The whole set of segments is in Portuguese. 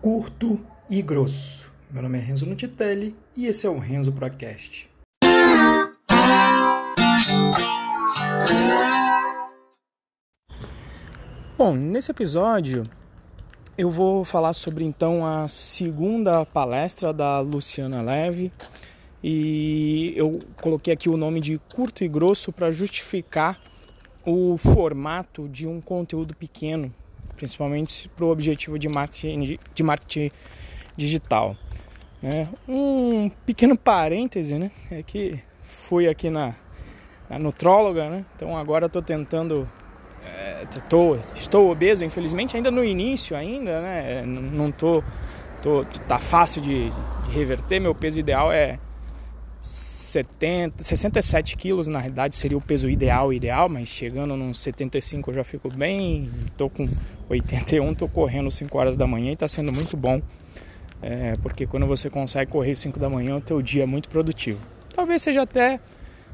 curto e grosso. Meu nome é Renzo Nutitelli e esse é o Renzo Procast. Bom, nesse episódio eu vou falar sobre então a segunda palestra da Luciana Leve e eu coloquei aqui o nome de curto e grosso para justificar o formato de um conteúdo pequeno, principalmente para o objetivo de marketing, de marketing digital. Né? Um pequeno parêntese, né? É que fui aqui na, na nutróloga, né? Então agora estou tentando é, tô, estou obeso, infelizmente, ainda no início ainda, né? É, não tô, tô tá fácil de, de, reverter. Meu peso ideal é 70, 67 quilos, na realidade seria o peso ideal, ideal, mas chegando nos 75 eu já fico bem. Tô com 81, tô correndo 5 horas da manhã e está sendo muito bom. É, porque quando você consegue correr 5 da manhã, o teu dia é muito produtivo. Talvez seja até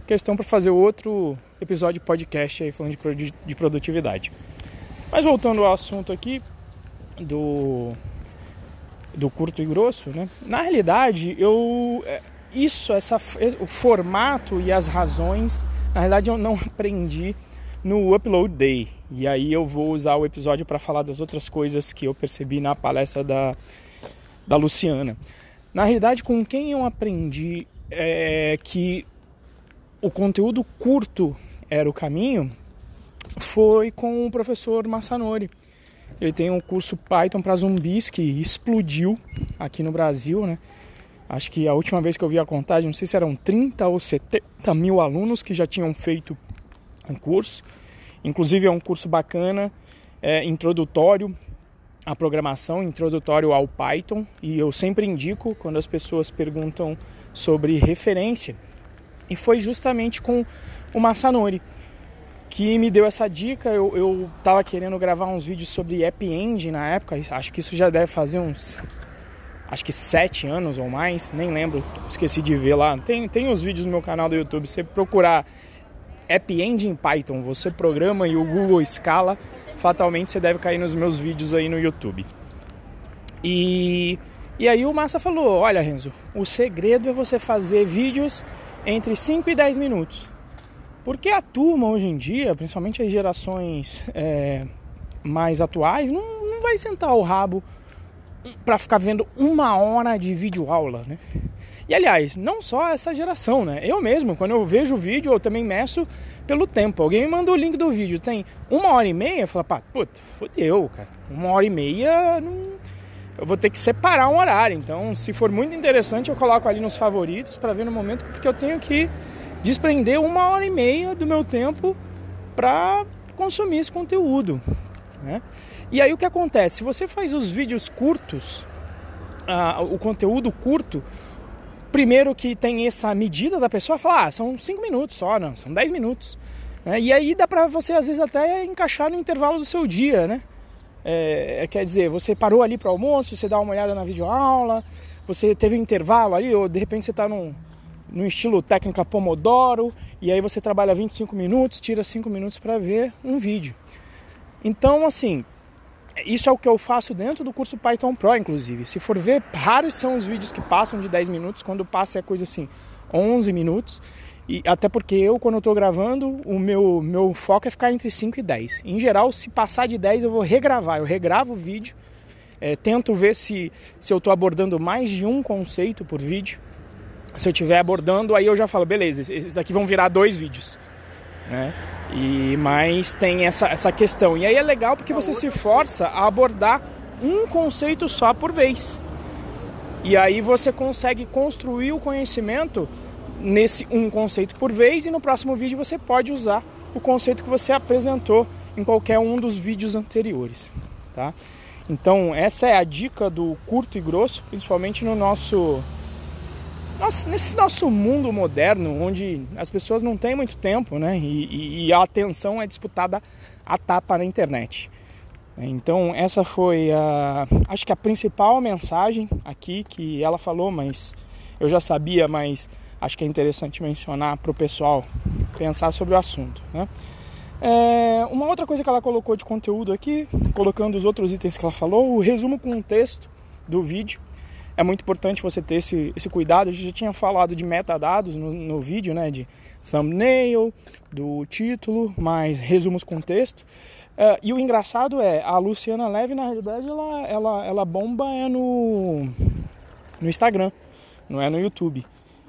questão para fazer outro episódio de podcast aí falando de, de produtividade. Mas voltando ao assunto aqui do do curto e grosso, né? Na realidade, eu é, isso, essa, o formato e as razões, na realidade eu não aprendi no Upload Day. E aí eu vou usar o episódio para falar das outras coisas que eu percebi na palestra da, da Luciana. Na realidade, com quem eu aprendi é, que o conteúdo curto era o caminho foi com o professor Massanori. Ele tem um curso Python para zumbis que explodiu aqui no Brasil, né? Acho que a última vez que eu vi a contagem, não sei se eram 30 ou 70 mil alunos que já tinham feito um curso. Inclusive é um curso bacana, é, introdutório à programação, introdutório ao Python. E eu sempre indico quando as pessoas perguntam sobre referência e foi justamente com o Masanori que me deu essa dica. Eu, eu tava querendo gravar uns vídeos sobre App Engine na época, acho que isso já deve fazer uns. Acho que sete anos ou mais, nem lembro, esqueci de ver lá. Tem, tem os vídeos no meu canal do YouTube, você procurar App Engine Python, você programa e o Google escala, fatalmente você deve cair nos meus vídeos aí no YouTube. E, e aí o Massa falou: Olha, Renzo, o segredo é você fazer vídeos entre 5 e 10 minutos. Porque a turma hoje em dia, principalmente as gerações é, mais atuais, não, não vai sentar o rabo para ficar vendo uma hora de vídeo aula, né? E aliás, não só essa geração, né? Eu mesmo, quando eu vejo o vídeo, eu também meço pelo tempo. Alguém me manda o link do vídeo, tem uma hora e meia, eu falo, pá, puta, fodeu, cara. Uma hora e meia, não... eu vou ter que separar um horário. Então, se for muito interessante, eu coloco ali nos favoritos para ver no momento, porque eu tenho que desprender uma hora e meia do meu tempo para consumir esse conteúdo. Né? E aí o que acontece? Se você faz os vídeos curtos, ah, o conteúdo curto, primeiro que tem essa medida da pessoa, fala, ah, são 5 minutos só, não, são 10 minutos. Né? E aí dá para você às vezes até encaixar no intervalo do seu dia, né? É, quer dizer, você parou ali para almoço, você dá uma olhada na videoaula, você teve um intervalo ali, ou de repente você está num, no estilo técnica Pomodoro, e aí você trabalha 25 minutos, tira 5 minutos para ver um vídeo. Então, assim, isso é o que eu faço dentro do curso Python Pro, inclusive. Se for ver, raros são os vídeos que passam de 10 minutos, quando passa é coisa assim, 11 minutos. E até porque eu, quando estou gravando, o meu, meu foco é ficar entre 5 e 10. Em geral, se passar de 10, eu vou regravar. Eu regravo o vídeo, é, tento ver se, se eu estou abordando mais de um conceito por vídeo se eu estiver abordando, aí eu já falo, beleza, esses daqui vão virar dois vídeos. Né? E mas tem essa, essa questão. E aí é legal porque você se força a abordar um conceito só por vez. E aí você consegue construir o conhecimento nesse um conceito por vez e no próximo vídeo você pode usar o conceito que você apresentou em qualquer um dos vídeos anteriores, tá? Então, essa é a dica do curto e grosso, principalmente no nosso nossa, nesse nosso mundo moderno, onde as pessoas não têm muito tempo, né? E, e, a atenção é disputada a tapa na internet. Então essa foi a, acho que a principal mensagem aqui que ela falou, mas eu já sabia, mas acho que é interessante mencionar para o pessoal pensar sobre o assunto. Né? É, uma outra coisa que ela colocou de conteúdo aqui, colocando os outros itens que ela falou, o resumo com um texto do vídeo. É muito importante você ter esse, esse cuidado. A gente já tinha falado de metadados no, no vídeo, né? De thumbnail, do título, mais resumos com texto. Uh, e o engraçado é, a Luciana Leve, na realidade, ela, ela, ela bomba é no, no Instagram, não é no YouTube.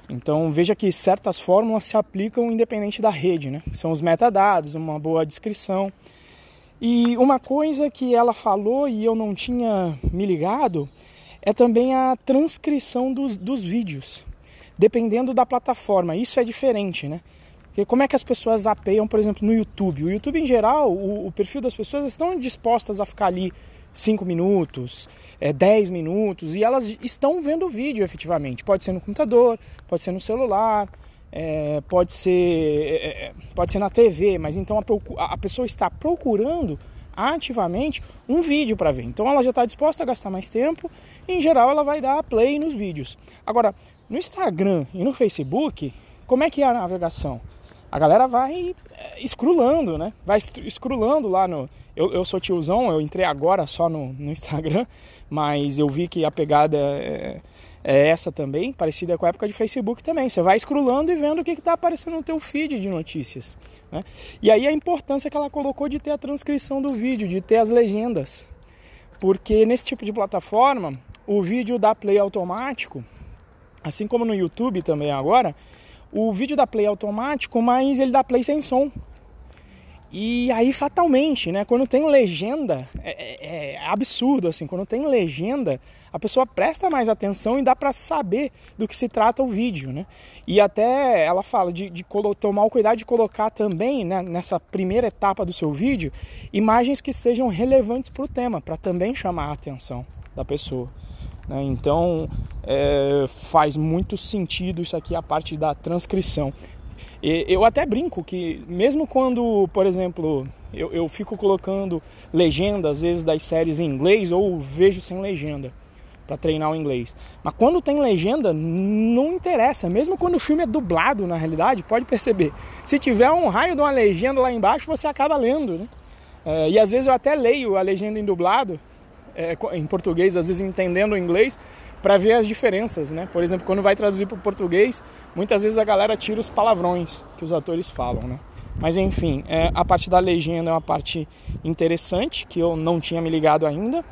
Então veja que certas fórmulas se aplicam independente da rede, né? São os metadados, uma boa descrição. E uma coisa que ela falou e eu não tinha me ligado é também a transcrição dos, dos vídeos, dependendo da plataforma. Isso é diferente, né? Porque como é que as pessoas apeiam, por exemplo, no YouTube? O YouTube em geral, o, o perfil das pessoas estão dispostas a ficar ali 5 minutos, é, 10 minutos, e elas estão vendo o vídeo efetivamente. Pode ser no computador, pode ser no celular, é, pode, ser, é, pode ser na TV, mas então a, a pessoa está procurando ativamente um vídeo para ver. Então ela já está disposta a gastar mais tempo e em geral ela vai dar play nos vídeos. Agora, no Instagram e no Facebook, como é que é a navegação? A galera vai escrulando, né? Vai escrulando lá no. Eu, eu sou tiozão, eu entrei agora só no, no Instagram, mas eu vi que a pegada é, é, essa também, parecida com a época de Facebook também. Você vai escrulando e vendo o que está aparecendo no teu feed de notícias. Né? E aí a importância que ela colocou de ter a transcrição do vídeo, de ter as legendas. Porque nesse tipo de plataforma, o vídeo dá play automático, assim como no YouTube também agora, o vídeo dá play automático, mas ele dá play sem som. E aí, fatalmente, né? Quando tem legenda, é, é, é absurdo, assim. Quando tem legenda, a pessoa presta mais atenção e dá para saber do que se trata o vídeo, né? E até ela fala de, de tomar o cuidado de colocar também, né, nessa primeira etapa do seu vídeo, imagens que sejam relevantes para o tema, para também chamar a atenção da pessoa. Né? Então é, faz muito sentido isso aqui, a parte da transcrição. E, eu até brinco que, mesmo quando, por exemplo, eu, eu fico colocando legenda às vezes das séries em inglês ou vejo sem legenda para treinar o inglês. Mas quando tem legenda, não interessa. Mesmo quando o filme é dublado, na realidade, pode perceber. Se tiver um raio de uma legenda lá embaixo, você acaba lendo. Né? É, e às vezes eu até leio a legenda em dublado é, em português, às vezes entendendo o inglês, para ver as diferenças, né? Por exemplo, quando vai traduzir para o português, muitas vezes a galera tira os palavrões que os atores falam, né? Mas enfim, é, a parte da legenda é uma parte interessante que eu não tinha me ligado ainda.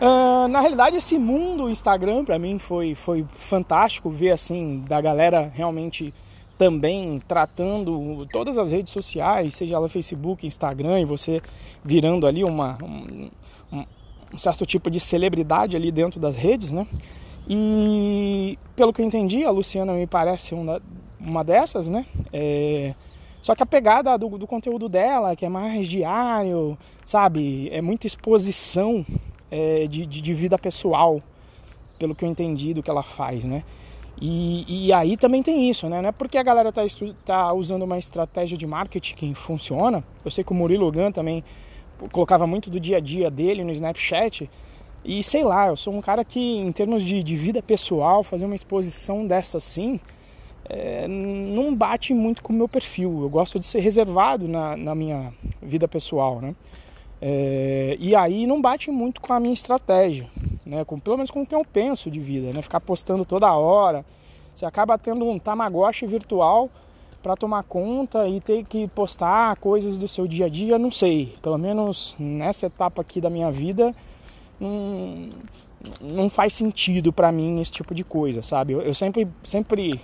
Uh, na realidade, esse mundo Instagram para mim foi, foi fantástico ver assim da galera realmente também tratando todas as redes sociais, seja ela Facebook, Instagram, e você virando ali uma, um, um certo tipo de celebridade ali dentro das redes, né? E pelo que eu entendi, a Luciana me parece uma, uma dessas, né? É, só que a pegada do, do, conteúdo dela, que é mais diário, sabe? É muita exposição é, de, de, de vida pessoal, pelo que eu entendi do que ela faz, né? E, e, aí também tem isso, né? Não é porque a galera está tá usando uma estratégia de marketing que funciona. Eu sei que o Murilo Gun também colocava muito do dia a dia dele no Snapchat. E sei lá, eu sou um cara que, em termos de, de vida pessoal, fazer uma exposição dessa assim, é, não bate muito com o meu perfil. Eu gosto de ser reservado na, na minha vida pessoal, né? É, e aí não bate muito com a minha estratégia, né? Com, pelo menos com o que eu penso de vida, né? Ficar postando toda hora. Você acaba tendo um tamagotchi virtual para tomar conta e ter que postar coisas do seu dia a dia, não sei. Pelo menos nessa etapa aqui da minha vida, não, não faz sentido para mim esse tipo de coisa, sabe? Eu, eu sempre, sempre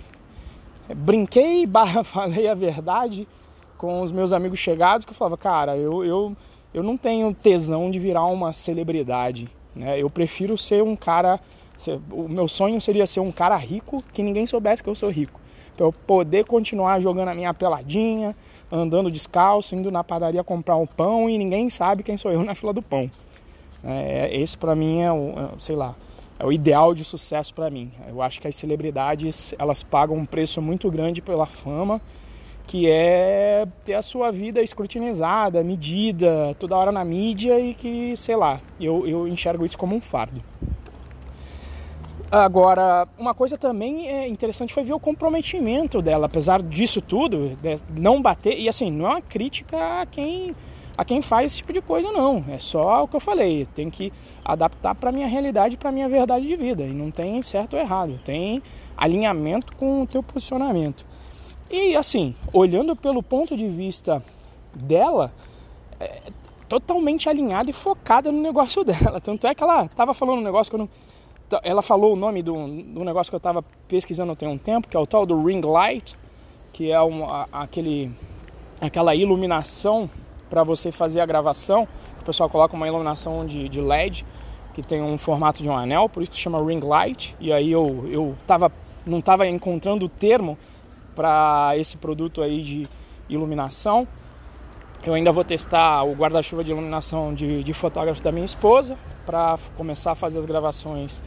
brinquei, barra, falei a verdade com os meus amigos chegados que eu falava, cara, eu, eu eu não tenho tesão de virar uma celebridade. Né? Eu prefiro ser um cara. O meu sonho seria ser um cara rico que ninguém soubesse que eu sou rico. Para eu poder continuar jogando a minha peladinha, andando descalço, indo na padaria comprar um pão e ninguém sabe quem sou eu na fila do pão. É, esse para mim é o, é, sei lá, é o ideal de sucesso para mim. Eu acho que as celebridades elas pagam um preço muito grande pela fama que é ter a sua vida escrutinizada, medida, toda hora na mídia e que, sei lá, eu, eu enxergo isso como um fardo. Agora, uma coisa também é interessante foi ver o comprometimento dela, apesar disso tudo, não bater, e assim, não é uma crítica a quem a quem faz esse tipo de coisa, não. É só o que eu falei. Tem que adaptar para minha realidade, para minha verdade de vida. E não tem certo ou errado. Tem alinhamento com o teu posicionamento. E assim, olhando pelo ponto de vista dela, é totalmente alinhada e focada no negócio dela. Tanto é que ela estava falando um negócio que eu não. Ela falou o nome do, do negócio que eu estava pesquisando tem um tempo, que é o tal do ring light, que é um, a, aquele, aquela iluminação para você fazer a gravação. O pessoal coloca uma iluminação de, de LED que tem um formato de um anel, por isso que chama ring light. E aí eu, eu tava, não estava encontrando o termo para esse produto aí de iluminação. Eu ainda vou testar o guarda-chuva de iluminação de, de fotógrafo da minha esposa para começar a fazer as gravações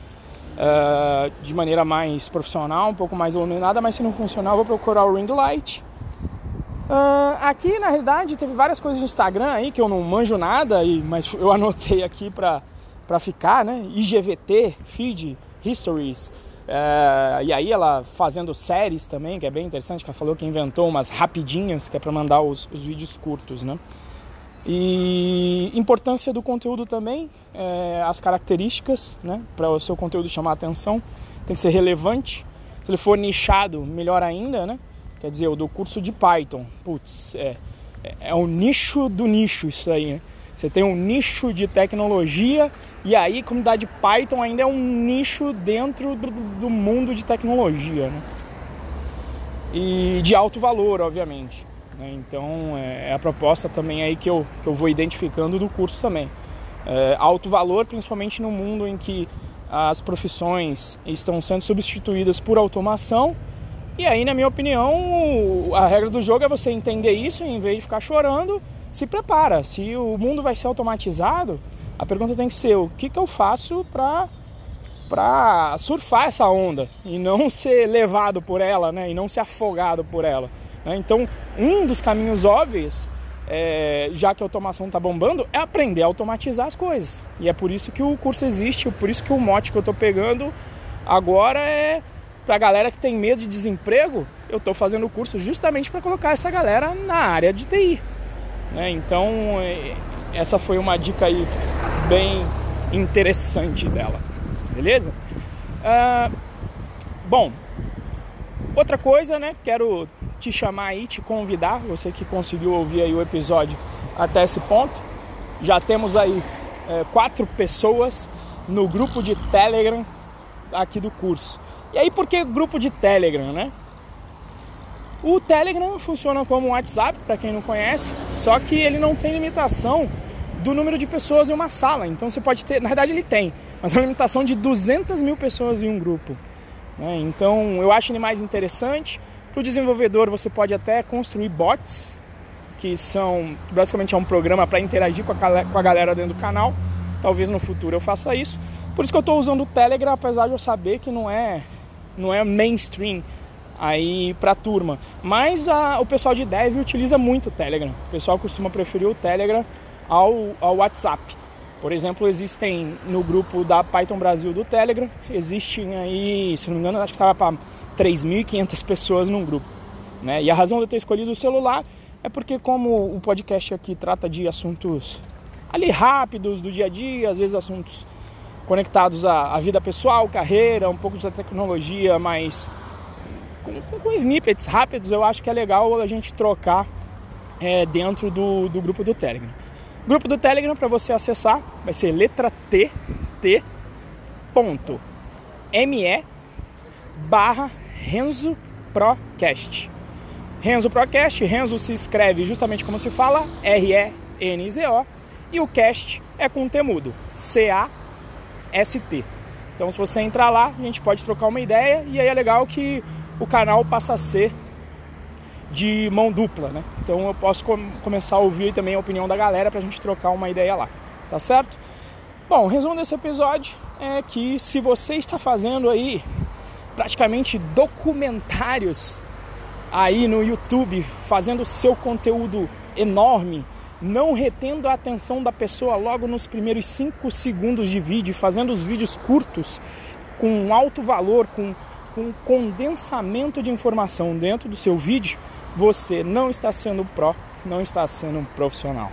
uh, de maneira mais profissional, um pouco mais iluminada, mas se não funcionar, eu vou procurar o ring light Uh, aqui na realidade teve várias coisas no Instagram aí que eu não manjo nada, e, mas eu anotei aqui pra, pra ficar, né? IGVT, Feed, Histories. Uh, e aí ela fazendo séries também, que é bem interessante, que ela falou que inventou umas rapidinhas, que é para mandar os, os, vídeos curtos, né? E importância do conteúdo também, é, as características, né? Para o seu conteúdo chamar a atenção, tem que ser relevante. Se ele for nichado, melhor ainda, né? Quer dizer, o do curso de Python. Putz, é, é, o nicho do nicho isso aí, né? Você tem um nicho de tecnologia e aí comunidade Python ainda é um nicho dentro do, do mundo de tecnologia, né? E de alto valor, obviamente. Né? Então é, é, a proposta também aí que eu, que eu vou identificando do curso também. É, alto valor, principalmente no mundo em que as profissões estão sendo substituídas por automação e aí, na minha opinião, a regra do jogo é você entender isso e em vez de ficar chorando, se prepara. Se o mundo vai ser automatizado, a pergunta tem que ser: o que, que eu faço para para surfar essa onda e não ser levado por ela, né? E não ser afogado por ela. Né? Então, um dos caminhos óbvios, é, já que a automação está bombando, é aprender a automatizar as coisas. E é por isso que o curso existe, por isso que o mote que eu estou pegando agora é para a galera que tem medo de desemprego, eu estou fazendo o curso justamente para colocar essa galera na área de TI. Né? Então, é, essa foi uma dica aí bem interessante dela, beleza? Uh, bom, outra coisa, né? Quero te chamar aí, te convidar, você que conseguiu ouvir aí o episódio até esse ponto. Já temos aí é, quatro pessoas no grupo de Telegram aqui do curso. E aí por que grupo de Telegram, né? O Telegram funciona como um WhatsApp, para quem não conhece, só que ele não tem limitação do número de pessoas em uma sala. Então você pode ter, na verdade ele tem, mas é uma limitação de 200 mil pessoas em um grupo. Né? Então eu acho ele mais interessante. Para o desenvolvedor você pode até construir bots, que são basicamente é um programa para interagir com a, com a galera dentro do canal. Talvez no futuro eu faça isso. Por isso que eu estou usando o Telegram, apesar de eu saber que não é não é mainstream aí para turma. Mas a, o pessoal de dev utiliza muito o Telegram. O pessoal costuma preferir o Telegram ao, ao WhatsApp. Por exemplo, existem no grupo da Python Brasil do Telegram, existem aí, se não me engano, acho que estava para 3.500 pessoas num grupo. Né? E a razão de eu ter escolhido o celular é porque como o podcast aqui trata de assuntos ali rápidos do dia a dia, às vezes assuntos conectados à, à, vida pessoal, carreira, um pouco de tecnologia, mas com, com, com, snippets rápidos, eu acho que é legal a gente trocar é, dentro do, do grupo do Telegram. Grupo do Telegram para você acessar vai ser letra T, T, ponto, ME, barra Renzo Procast. Renzo Procast, Renzo se escreve justamente como se fala, R-E-N-Z-O, e o cast é com temudo, C-A ST. Então, se você entrar lá, a gente pode trocar uma ideia e aí é legal que o canal passa a ser de mão dupla, né? Então eu posso com começar a ouvir também a opinião da galera para a gente trocar uma ideia lá, tá certo? Bom, o resumo desse episódio é que se você está fazendo aí praticamente documentários aí no YouTube, fazendo seu conteúdo enorme, não retendo a atenção da pessoa logo nos primeiros 5 segundos de vídeo, fazendo os vídeos curtos, com alto valor, com, com condensamento de informação dentro do seu vídeo, você não está sendo pró, não está sendo um profissional.